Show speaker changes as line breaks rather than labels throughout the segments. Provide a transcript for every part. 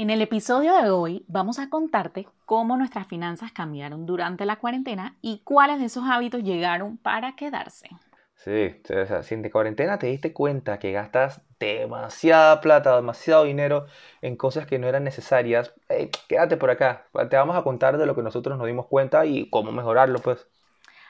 En el episodio de hoy vamos a contarte cómo nuestras finanzas cambiaron durante la cuarentena y cuáles de esos hábitos llegaron para quedarse.
Sí, o sea, si en de cuarentena te diste cuenta que gastas demasiada plata, demasiado dinero en cosas que no eran necesarias, quédate por acá. Te vamos a contar de lo que nosotros nos dimos cuenta y cómo mejorarlo, pues.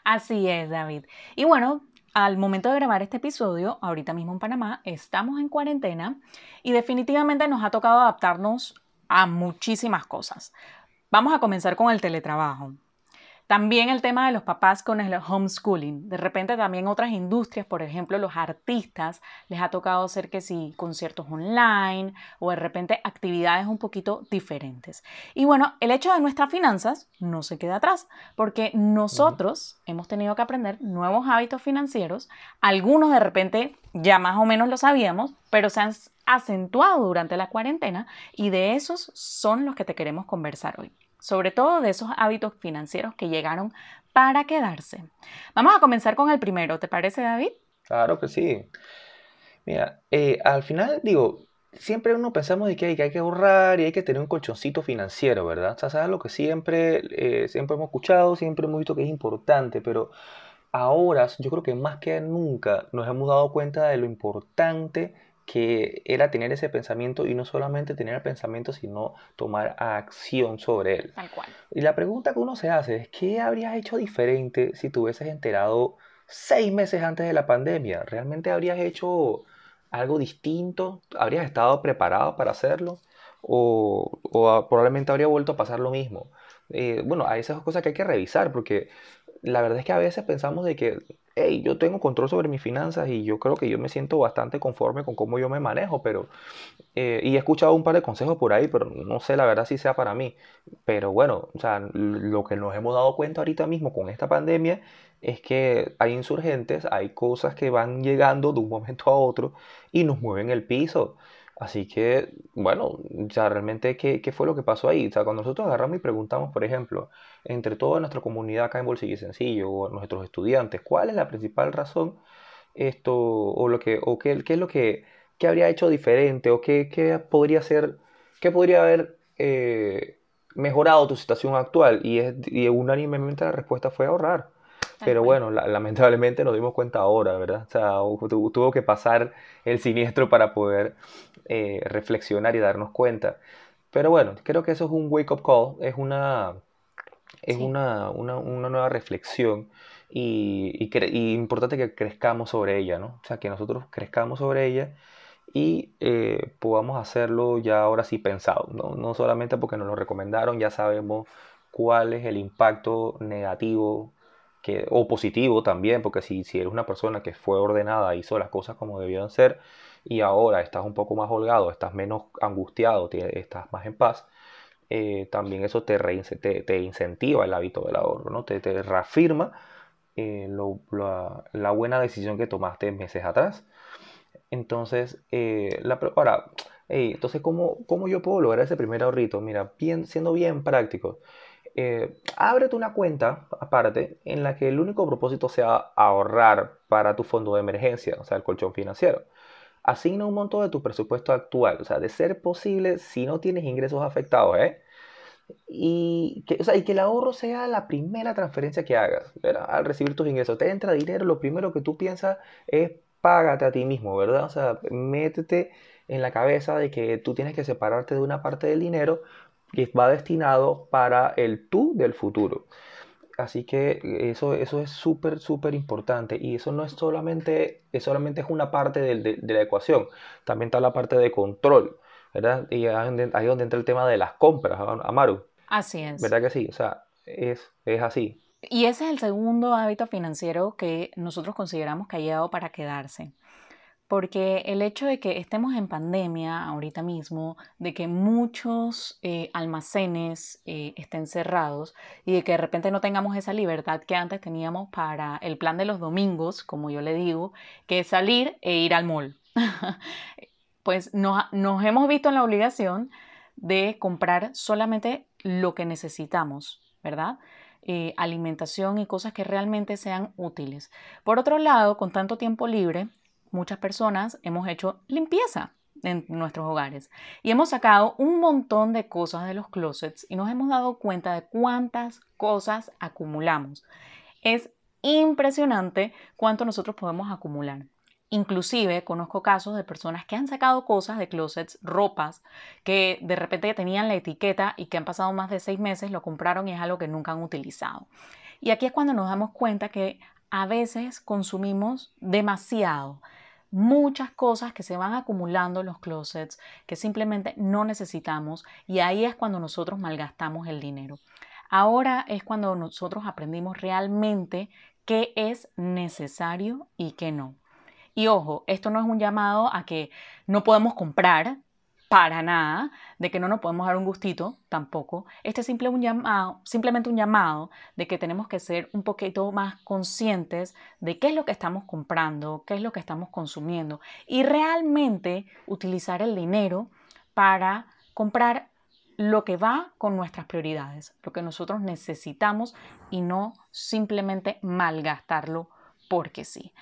Así es, David. Y bueno, al momento de grabar este episodio, ahorita mismo en Panamá, estamos en cuarentena y definitivamente nos ha tocado adaptarnos a muchísimas cosas. Vamos a comenzar con el teletrabajo. También el tema de los papás con el homeschooling. De repente también otras industrias, por ejemplo los artistas, les ha tocado hacer que sí, conciertos online o de repente actividades un poquito diferentes. Y bueno, el hecho de nuestras finanzas no se queda atrás, porque nosotros hemos tenido que aprender nuevos hábitos financieros. Algunos de repente ya más o menos lo sabíamos, pero se han acentuado durante la cuarentena y de esos son los que te queremos conversar hoy sobre todo de esos hábitos financieros que llegaron para quedarse. Vamos a comenzar con el primero, ¿te parece David?
Claro que sí. Mira, eh, al final digo, siempre uno pensamos de que hay, que ahorrar y hay que tener un colchoncito financiero, ¿verdad? O sea, ¿sabes lo que siempre, eh, siempre hemos escuchado, siempre hemos visto que es importante, pero ahora yo creo que más que nunca nos hemos dado cuenta de lo importante que era tener ese pensamiento y no solamente tener el pensamiento, sino tomar acción sobre él.
Tal cual.
Y la pregunta que uno se hace es, ¿qué habrías hecho diferente si te hubieses enterado seis meses antes de la pandemia? ¿Realmente habrías hecho algo distinto? ¿Habrías estado preparado para hacerlo? ¿O, probablemente habría vuelto a pasar lo mismo? Eh, bueno, hay esas cosas que hay que revisar porque la verdad es que a veces pensamos de que hey, yo tengo control sobre mis finanzas y yo creo que yo me siento bastante conforme con cómo yo me manejo, pero, eh, y he escuchado un par de consejos por ahí, pero no sé la verdad si sea para mí. Pero bueno, o sea, lo que nos hemos dado cuenta ahorita mismo con esta pandemia es que hay insurgentes, hay cosas que van llegando de un momento a otro y nos mueven el piso. Así que, bueno, ya realmente, ¿qué, ¿qué, fue lo que pasó ahí? O sea, cuando nosotros agarramos y preguntamos, por ejemplo, entre toda nuestra comunidad acá en Bolsillo y Sencillo, o nuestros estudiantes, ¿cuál es la principal razón esto, o, lo que, o qué, qué es lo que, qué habría hecho diferente, o qué, qué podría ser, qué podría haber eh, mejorado tu situación actual? Y, es, y unánimemente la respuesta fue ahorrar. Pero bueno, lamentablemente nos dimos cuenta ahora, ¿verdad? O sea, tuvo que pasar el siniestro para poder eh, reflexionar y darnos cuenta. Pero bueno, creo que eso es un wake-up call, es una, es una, una, una, nueva reflexión y, y, importante que crezcamos sobre ella, ¿no? O sea, que nosotros crezcamos sobre ella y eh, podamos hacerlo ya ahora sí pensado, ¿no? No solamente porque nos lo recomendaron, ya sabemos cuál es el impacto negativo o positivo también, porque si, si eres una persona que fue ordenada, hizo las cosas como debían ser, y ahora estás un poco más holgado, estás menos angustiado, estás más en paz, eh, también eso te, te, incentiva el hábito del ahorro, ¿no? te, te reafirma eh, la, buena decisión que tomaste meses atrás. Entonces, eh, la, ahora, entonces ¿cómo, ¿cómo, yo puedo lograr ese primer ahorrito? Mira, bien, siendo bien práctico, eh, ábrete una cuenta aparte en la que el único propósito sea ahorrar para tu fondo de emergencia, o sea, el colchón financiero. Asigna un monto de tu presupuesto actual, o sea, de ser posible si no tienes ingresos afectados, ¿eh? Y que, o sea, y que el ahorro sea la primera transferencia que hagas, Al recibir tus ingresos, te entra dinero, lo primero que tú piensas es págate a ti mismo, ¿verdad? O sea, métete en la cabeza de que tú tienes que separarte de una parte del dinero que va destinado para el tú del futuro. Así que eso, eso es súper, súper importante. Y eso no es solamente, es solamente es una parte de, la ecuación. También está la parte de control, ¿verdad? Y ahí es donde entra el tema de las compras, Amaru.
Así es.
¿Verdad que sí? O sea, es, es así.
Y ese es el segundo hábito financiero que nosotros consideramos que ha llegado para quedarse. Porque el hecho de que estemos en pandemia ahorita mismo, de que muchos eh, almacenes eh, estén cerrados y de que de repente no tengamos esa libertad que antes teníamos para el plan de los domingos, como yo le digo, que es salir e ir al mall. pues nos, hemos visto en la obligación de comprar solamente lo que necesitamos, ¿verdad? Eh, alimentación y cosas que realmente sean útiles. Por otro lado, con tanto tiempo libre, muchas personas hemos hecho limpieza en nuestros hogares y hemos sacado un montón de cosas de los closets y nos hemos dado cuenta de cuántas cosas acumulamos. Es impresionante cuánto nosotros podemos acumular. Inclusive conozco casos de personas que han sacado cosas de closets, ropas, que de repente tenían la etiqueta y que han pasado más de seis meses, lo compraron y es algo que nunca han utilizado. Y aquí es cuando nos damos cuenta que a veces consumimos demasiado, muchas cosas que se van acumulando en los closets que simplemente no necesitamos y ahí es cuando nosotros malgastamos el dinero. Ahora es cuando nosotros aprendimos realmente qué es necesario y qué no. Y ojo, esto no es un llamado a que no podemos comprar para nada, de que no nos podemos dar un gustito tampoco. Este es simple un llamado, simplemente un llamado de que tenemos que ser un poquito más conscientes de qué es lo que estamos comprando, qué es lo que estamos consumiendo y realmente utilizar el dinero para comprar lo que va con nuestras prioridades, lo que nosotros necesitamos y no simplemente malgastarlo porque sí.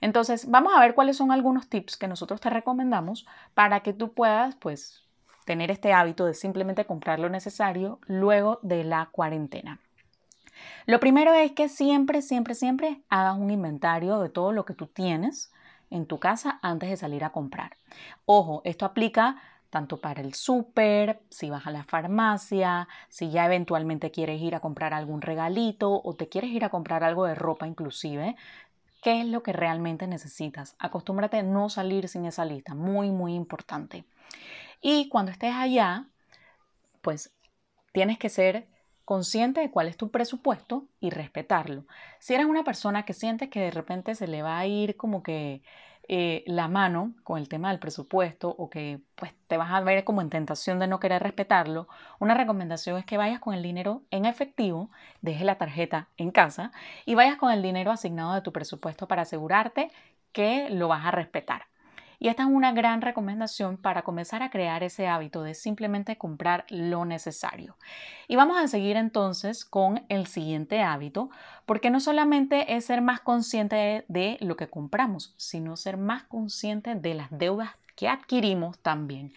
Entonces, vamos a ver cuáles son algunos tips que nosotros te recomendamos para que tú puedas, pues, tener este hábito de simplemente comprar lo necesario luego de la cuarentena. Lo primero es que siempre, siempre, siempre hagas un inventario de todo lo que tú tienes en tu casa antes de salir a comprar. Ojo, esto aplica tanto para el súper, si vas a la farmacia, si ya eventualmente quieres ir a comprar algún regalito o te quieres ir a comprar algo de ropa inclusive, qué es lo que realmente necesitas. Acostúmbrate a no salir sin esa lista, muy, muy importante. Y cuando estés allá, pues tienes que ser consciente de cuál es tu presupuesto y respetarlo. Si eres una persona que sientes que de repente se le va a ir como que eh, la mano con el tema del presupuesto o que pues te vas a ver como en tentación de no querer respetarlo, una recomendación es que vayas con el dinero en efectivo, dejes la tarjeta en casa y vayas con el dinero asignado de tu presupuesto para asegurarte que lo vas a respetar. Y esta es una gran recomendación para comenzar a crear ese hábito de simplemente comprar lo necesario. Y vamos a seguir entonces con el siguiente hábito, porque no solamente es ser más consciente de, lo que compramos, sino ser más consciente de las deudas que adquirimos también.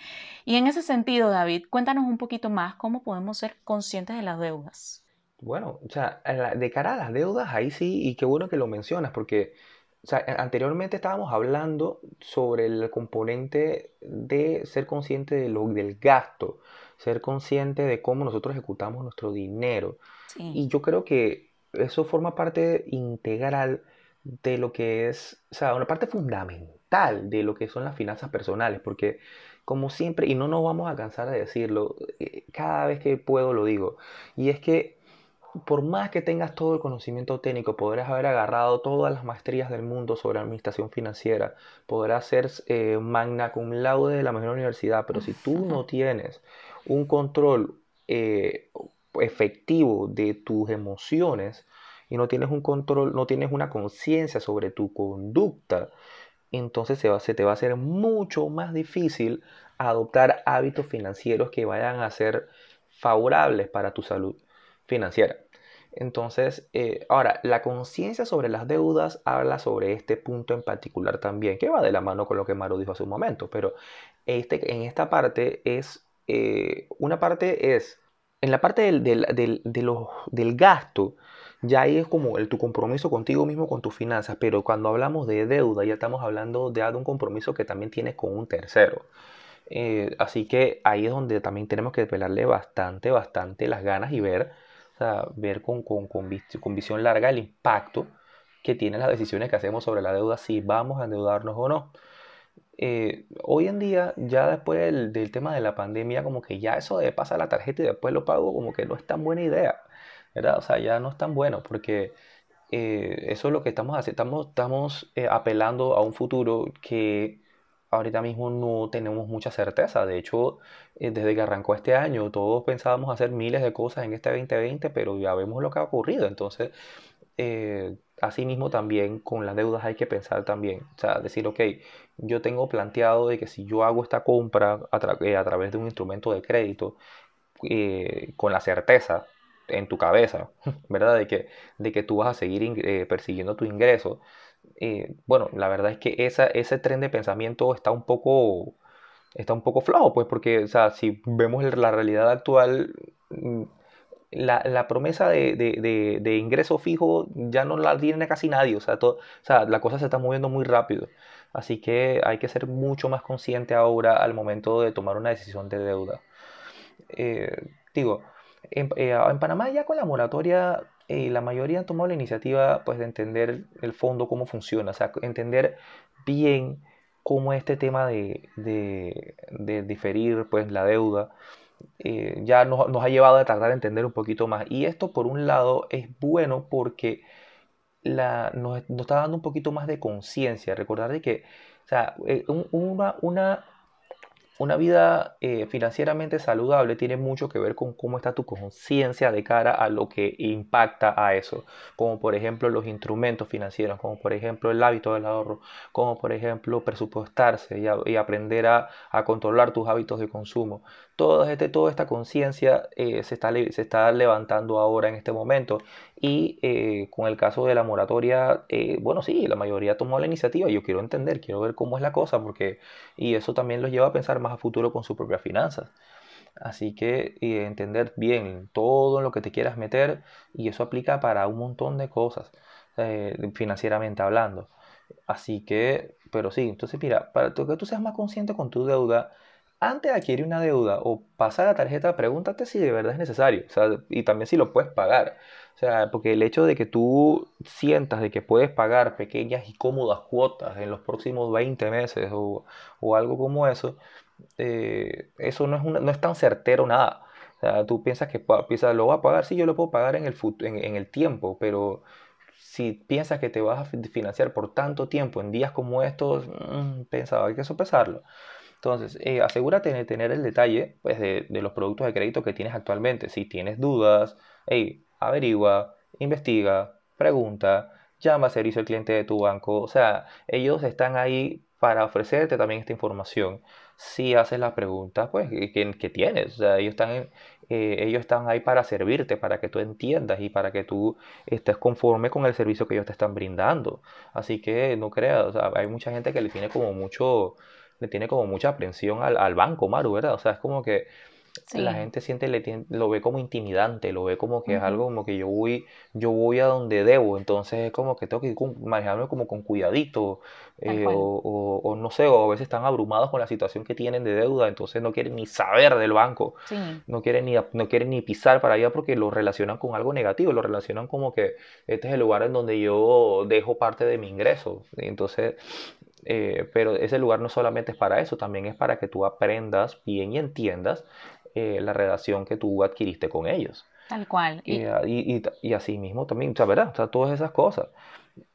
Y en ese sentido, David, cuéntanos un poquito más cómo podemos ser conscientes de las deudas.
Bueno, o sea, de cara a las deudas, ahí sí, y qué bueno que lo mencionas, porque o sea, anteriormente estábamos hablando sobre el componente de ser consciente de lo, del gasto, ser consciente de cómo nosotros ejecutamos nuestro dinero. Y yo creo que eso forma parte integral de lo que es, o sea, una parte fundamental de lo que son las finanzas personales, porque como siempre, y no nos vamos a cansar de decirlo, eh, cada vez que puedo lo digo, y es que por más que tengas todo el conocimiento técnico, podrás haber agarrado todas las maestrías del mundo sobre administración financiera, podrás ser eh, magna cum laude de la mejor universidad, pero si tú no tienes un control eh, efectivo de tus emociones y no tienes un control, no tienes una conciencia sobre tu conducta, entonces se, se te va a hacer mucho más difícil adoptar hábitos financieros que vayan a ser favorables para tu salud financiera. Entonces, eh, ahora, la conciencia sobre las deudas habla sobre este punto en particular también, que va de la mano con lo que Maru dijo hace un momento, pero este, en esta parte es, eh, una parte es, en la parte del, del, del gasto, ya ahí es como el, tu compromiso contigo mismo, con tus finanzas, pero cuando hablamos de deuda, ya estamos hablando de un compromiso que también tienes con un tercero. Eh, así que ahí es donde también tenemos que pelarle bastante, bastante las ganas y ver ver con, con, con, visión larga el impacto que tienen las decisiones que hacemos sobre la deuda, si vamos a endeudarnos o no. Eh, hoy en día, ya después del, tema de la pandemia, como que ya eso de pasar la tarjeta y después lo pago, como que no es tan buena idea, ¿verdad? O sea, ya no es tan bueno porque eh, eso es lo que estamos haciendo. Estamos, estamos eh, apelando a un futuro que ahorita mismo no tenemos mucha certeza. De hecho, eh, desde que arrancó este año, todos pensábamos hacer miles de cosas en este 2020, pero ya vemos lo que ha ocurrido. Entonces, eh, asimismo también con las deudas hay que pensar también. O sea, decir, ok, yo tengo planteado de que si yo hago esta compra a, eh, través de un instrumento de crédito, con la certeza en tu cabeza, ¿verdad? De que, de que tú vas a seguir persiguiendo tu ingreso eh, bueno, la verdad es que ese tren de pensamiento está un poco, está un poco flojo, pues porque, o sea, si vemos la realidad actual, mm, la, la promesa de, de, de, ingreso fijo ya no la tiene casi nadie, o sea, o sea, la cosa se está moviendo muy rápido. Así que hay que ser mucho más consciente ahora al momento de tomar una decisión de deuda. Eh, digo, en, eh, en Panamá ya con la moratoria eh, la mayoría han tomado la iniciativa pues, de entender el fondo, cómo funciona, o sea, entender bien cómo este tema de, de, diferir pues, la deuda eh, ya nos, nos, ha llevado a tratar de entender un poquito más. Y esto, por un lado, es bueno porque la, nos, nos está dando un poquito más de conciencia. Recordar de que o sea, eh, una, una una vida eh, financieramente saludable tiene mucho que ver con cómo está tu conciencia de cara a lo que impacta a eso, como por ejemplo los instrumentos financieros, como por ejemplo el hábito del ahorro, como por ejemplo presupuestarse y, aprender a, controlar tus hábitos de consumo. Todo este, toda esta conciencia eh, se, está, se está levantando ahora en este momento y eh, con el caso de la moratoria, eh, bueno, sí, la mayoría tomó la iniciativa. Yo quiero entender, quiero ver cómo es la cosa, porque y eso también los lleva a pensar más a futuro con sus propias finanzas. Así que entender bien todo en lo que te quieras meter, y eso aplica para un montón de cosas, eh, financieramente hablando. Así que, pero sí, entonces mira, para que tú seas más consciente con tu deuda, antes de adquirir una deuda o pasar la tarjeta, pregúntate si de verdad es necesario, o sea, y también si lo puedes pagar. O sea, porque el hecho de que tú sientas de que puedes pagar pequeñas y cómodas cuotas en los próximos 20 meses o, o algo como eso, eh, eso no es, no es tan certero nada. O sea, tú piensas que piensas, lo voy a pagar, sí, yo lo puedo pagar en el, en, el tiempo, pero si piensas que te vas a financiar por tanto tiempo en días como estos, mmm, pensaba, que sopesarlo. Entonces, eh, asegúrate de tener el detalle pues, de, de, los productos de crédito que tienes actualmente. Si tienes dudas, hey, averigua, investiga, pregunta, llama a servicio al cliente de tu banco. O sea, ellos están ahí para ofrecerte también esta información. Si haces las preguntas, pues, ¿qué, tienes? O sea, ellos están, eh, ellos están ahí para servirte, para que tú entiendas y para que tú estés conforme con el servicio que ellos te están brindando. Así que no creas, o sea, hay mucha gente que le tiene como mucho, le tiene como mucha aprensión al, al banco, Maru, ¿verdad? O sea, es como que la gente siente, le lo ve como intimidante, lo ve como que es algo como que yo voy, yo voy a donde debo, entonces es como que tengo que manejarme como con cuidadito, eh, o, o, no sé, o a veces están abrumados con la situación que tienen de deuda, entonces no quieren ni saber del banco, no, quieren ni, no quieren ni pisar para allá porque lo relacionan con algo negativo, lo relacionan como que este es el lugar en donde yo dejo parte de mi ingreso, entonces eh, pero ese lugar no solamente es para eso, también es para que tú aprendas bien y entiendas eh, la relación que tú adquiriste con ellos.
Tal cual.
Y, y, y, así mismo también, o sea, ¿verdad? O sea, todas esas cosas.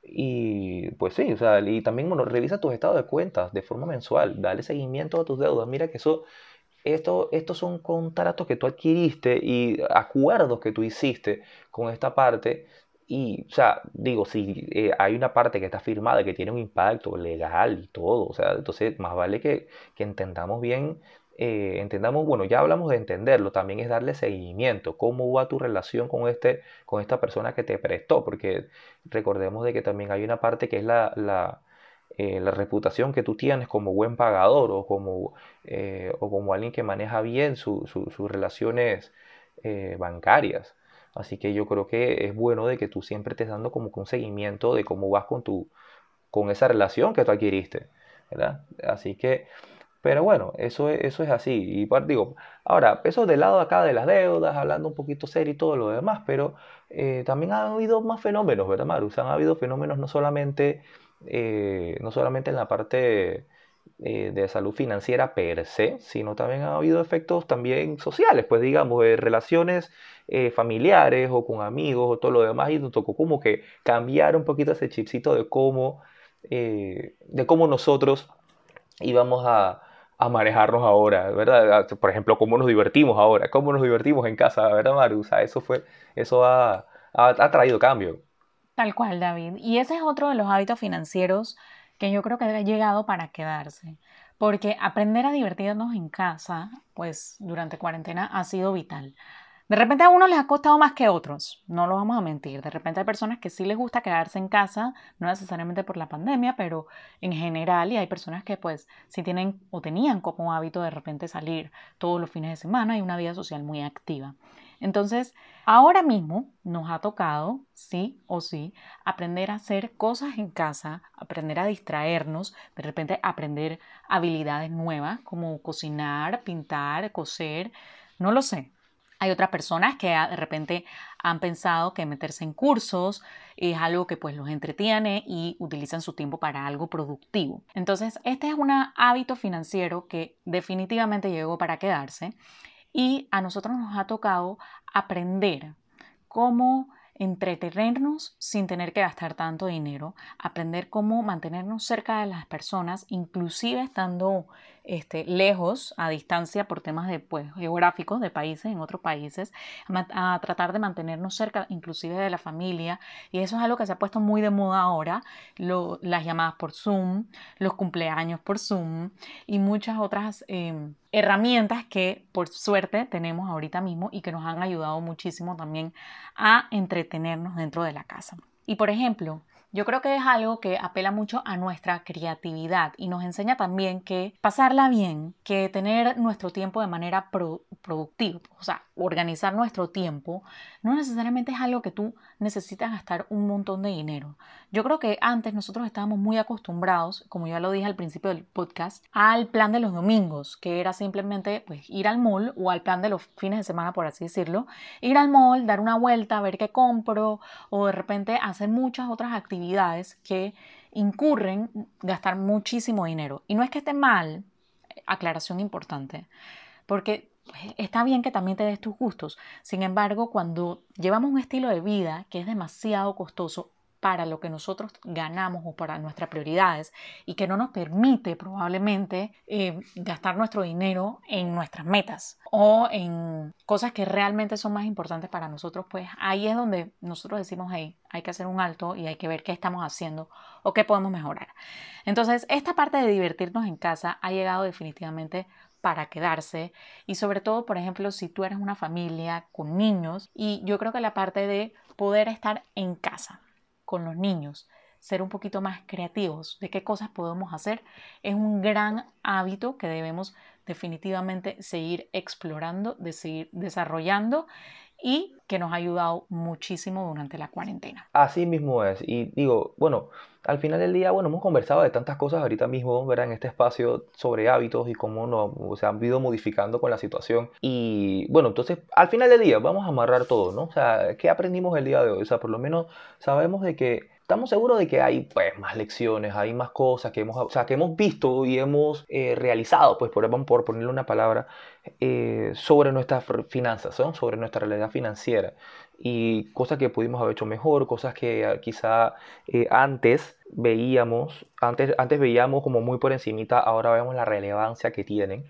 Y pues sí, o sea, y también, bueno, revisa tus estados de cuentas de forma mensual, dale seguimiento a tus deudas. Mira que eso, esto, estos son contratos que tú adquiriste y acuerdos que tú hiciste con esta parte. Y, o sea, digo, si eh, hay una parte que está firmada que tiene un impacto legal y todo, o sea, entonces más vale que, que entendamos bien eh, entendamos, bueno, ya hablamos de entenderlo, también es darle seguimiento, cómo va tu relación con, este, con esta persona que te prestó, porque recordemos de que también hay una parte que es la, la, eh, la reputación que tú tienes como buen pagador o como, o como alguien que maneja bien sus relaciones bancarias. Así que yo creo que es bueno de que tú siempre estés dando como un seguimiento de cómo vas con, tu, con esa relación que tú adquiriste, ¿verdad? Así que... Pero bueno, eso es, eso es así. Y digo, ahora, eso del lado acá de las deudas, hablando un poquito serio y todo lo demás, pero eh, también ha habido más fenómenos, ¿verdad, Maru? han habido fenómenos no solamente, eh, no solamente en la parte eh, de salud financiera per se, sino también ha habido efectos también sociales, pues digamos, de relaciones eh, familiares o con amigos o todo lo demás, y nos tocó como que cambiar un poquito ese chipcito de cómo, eh, de cómo nosotros íbamos a, a manejarnos ahora, ¿verdad? Ah, por ejemplo, cómo nos divertimos ahora, cómo nos divertimos en casa, ¿verdad, Maru? Eso fue, eso ha, ha traído cambio.
Tal cual, David. Y ese es otro de los hábitos financieros que yo creo que ha llegado para quedarse. Porque aprender a divertirnos en casa, pues durante cuarentena ha sido vital. De repente a unos les ha costado más que a otros, no lo vamos a mentir. De repente hay personas que sí les gusta quedarse en casa, no necesariamente por la pandemia, pero en general, y hay personas que pues sí tienen o tenían como hábito de repente salir todos los fines de semana y una vida social muy activa. Entonces, ahora mismo nos ha tocado, sí o sí, aprender a hacer cosas en casa, aprender a distraernos, de repente aprender habilidades nuevas como cocinar, pintar, coser, no lo sé. Hay otras personas que de repente han pensado que meterse en cursos es algo que pues los entretiene y utilizan su tiempo para algo productivo. Entonces, este es un hábito financiero que definitivamente llegó para quedarse y a nosotros nos ha tocado aprender cómo entretenernos sin tener que gastar tanto dinero, aprender cómo mantenernos cerca de las personas, inclusive estando este, lejos, a distancia por temas de, pues, geográficos de países, en otros países, a, tratar de mantenernos cerca inclusive de la familia. Y eso es algo que se ha puesto muy de moda ahora, las llamadas por Zoom, los cumpleaños por Zoom y muchas otras em, herramientas que por suerte tenemos ahorita mismo y que nos han ayudado muchísimo también a entretenernos dentro de la casa. Y por ejemplo, yo creo que es algo que apela mucho a nuestra creatividad y nos enseña también que pasarla bien, que tener nuestro tiempo de manera productiva, o sea, organizar nuestro tiempo, no necesariamente es algo que tú necesitas gastar un montón de dinero. Yo creo que antes nosotros estábamos muy acostumbrados, como ya lo dije al principio del podcast, al plan de los domingos, que era simplemente pues, ir al mall o al plan de los fines de semana, por así decirlo, ir al mall, dar una vuelta, ver qué compro o de repente hacer muchas otras actividades que incurren gastar muchísimo dinero. Y no es que esté mal, aclaración importante, porque está bien que también te des tus gustos. Sin embargo, cuando llevamos un estilo de vida que es demasiado costoso para lo que nosotros ganamos o para nuestras prioridades y que no nos permite probablemente eh, gastar nuestro dinero en nuestras metas o en cosas que realmente son más importantes para nosotros, pues ahí es donde nosotros decimos, hey, hay que hacer un alto y hay que ver qué estamos haciendo o qué podemos mejorar. Entonces, esta parte de divertirnos en casa ha llegado definitivamente para quedarse y sobre todo, por ejemplo, si tú eres una familia con niños y yo creo que la parte de poder estar en casa, con los niños, ser un poquito más creativos de qué cosas podemos hacer, es un gran hábito que debemos definitivamente seguir explorando, de seguir desarrollando y que nos ha ayudado muchísimo durante la cuarentena.
Así mismo es. Y digo, bueno, al final del día, bueno, hemos conversado de tantas cosas ahorita mismo, ¿verdad? En este espacio sobre hábitos y cómo nos, se han ido modificando con la situación. Y bueno, entonces, al final del día, vamos a amarrar todo, ¿no? O sea, ¿qué aprendimos el día de hoy? O sea, por lo menos sabemos de que estamos seguros de que hay pues más lecciones, hay más cosas que hemos, o sea, que hemos visto y hemos eh, realizado, pues por, por ponerle una palabra, eh, sobre nuestras finanzas, sobre nuestra realidad financiera y cosas que pudimos haber hecho mejor, cosas que ah, quizá eh, antes veíamos, antes, antes veíamos como muy por encimita, ahora vemos la relevancia que tienen.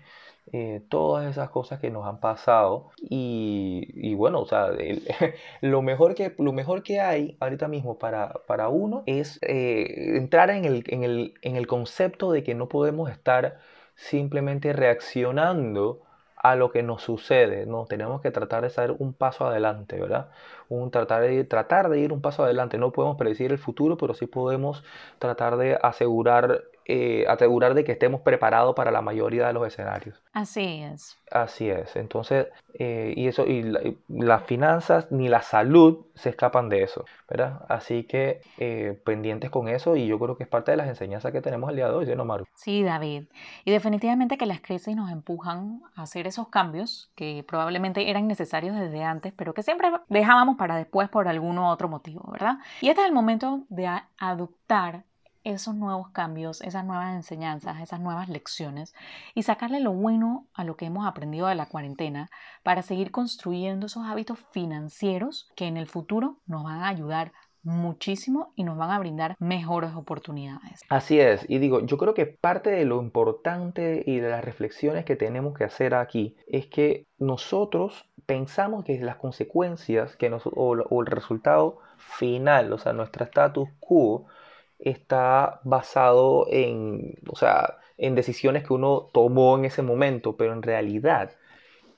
Eh, todas esas cosas que nos han pasado y, bueno, o sea, lo, mejor que, lo mejor que hay ahorita mismo para, para uno es eh, entrar en el, en, el, en el concepto de que no podemos estar simplemente reaccionando a lo que nos sucede, no, tenemos que tratar de hacer un paso adelante, ¿verdad? Un, tratar, de, tratar de ir un paso adelante, no podemos predecir el futuro, pero sí podemos tratar de asegurar eh, asegurar de que estemos preparados para la mayoría de los escenarios.
Así es.
Así es. Entonces, eh, y eso, y, las finanzas ni la salud se escapan de eso, ¿verdad? Así que eh, pendientes con eso y yo creo que es parte de las enseñanzas que tenemos el día de hoy, ¿no, Maru?
Sí, David. Y definitivamente que las crisis nos empujan a hacer esos cambios que probablemente eran necesarios desde antes, pero que siempre dejábamos para después por algún otro motivo, ¿verdad? Y este es el momento de adoptar esos nuevos cambios, esas nuevas enseñanzas, esas nuevas lecciones y sacarle lo bueno a lo que hemos aprendido de la cuarentena para seguir construyendo esos hábitos financieros que en el futuro nos van a ayudar muchísimo y nos van a brindar mejores oportunidades.
Así es, y digo, yo creo que parte de lo importante y de las reflexiones que tenemos que hacer aquí es que nosotros pensamos que las consecuencias que o, el resultado final, o sea, nuestro status quo, está basado en, o sea, en decisiones que uno tomó en ese momento, pero en realidad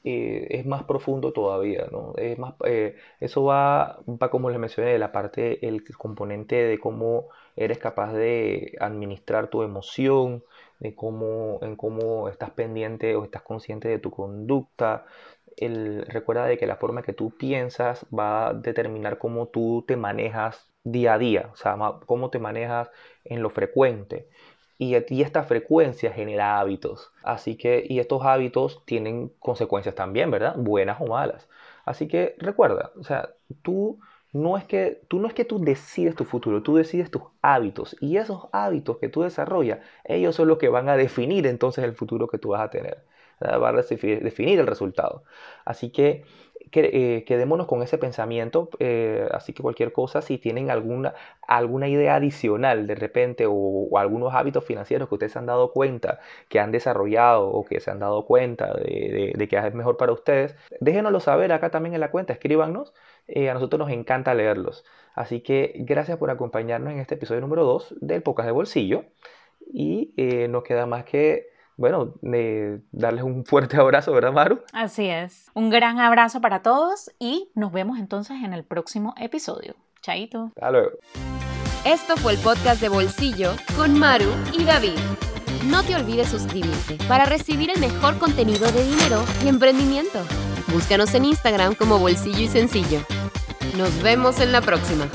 eh, es más profundo todavía, ¿no? Es más, eh, eso va, va, como les mencioné, la parte, el componente de cómo eres capaz de administrar tu emoción, de cómo, en cómo estás pendiente o estás consciente de tu conducta. El, recuerda de que la forma que tú piensas va a determinar cómo tú te manejas día a día, o sea, cómo te manejas en lo frecuente. Y, esta frecuencia genera hábitos. Así que, y estos hábitos tienen consecuencias también, ¿verdad? Buenas o malas. Así que recuerda, o sea, tú no es que tú no es que tú decides tu futuro, tú decides tus hábitos y esos hábitos que tú desarrollas, ellos son los que van a definir entonces el futuro que tú vas a tener, van a definir el resultado. Así que eh, quedémonos con ese pensamiento, eh, así que cualquier cosa, si tienen alguna, alguna idea adicional de repente o, algunos hábitos financieros que ustedes se han dado cuenta, que han desarrollado o que se han dado cuenta de, que es mejor para ustedes, déjenoslo saber acá también en la cuenta, escríbanos, eh, a nosotros nos encanta leerlos. Así que gracias por acompañarnos en este episodio número 2 del Pocas de Bolsillo y nos queda más que bueno, darles un fuerte abrazo, ¿verdad, Maru?
Así es. Un gran abrazo para todos y nos vemos entonces en el próximo episodio. Chaito.
Hasta luego.
Esto fue el podcast de Bolsillo con Maru y David. No te olvides suscribirte para recibir el mejor contenido de dinero y emprendimiento. Búscanos en Instagram como Bolsillo y Sencillo. Nos vemos en la próxima.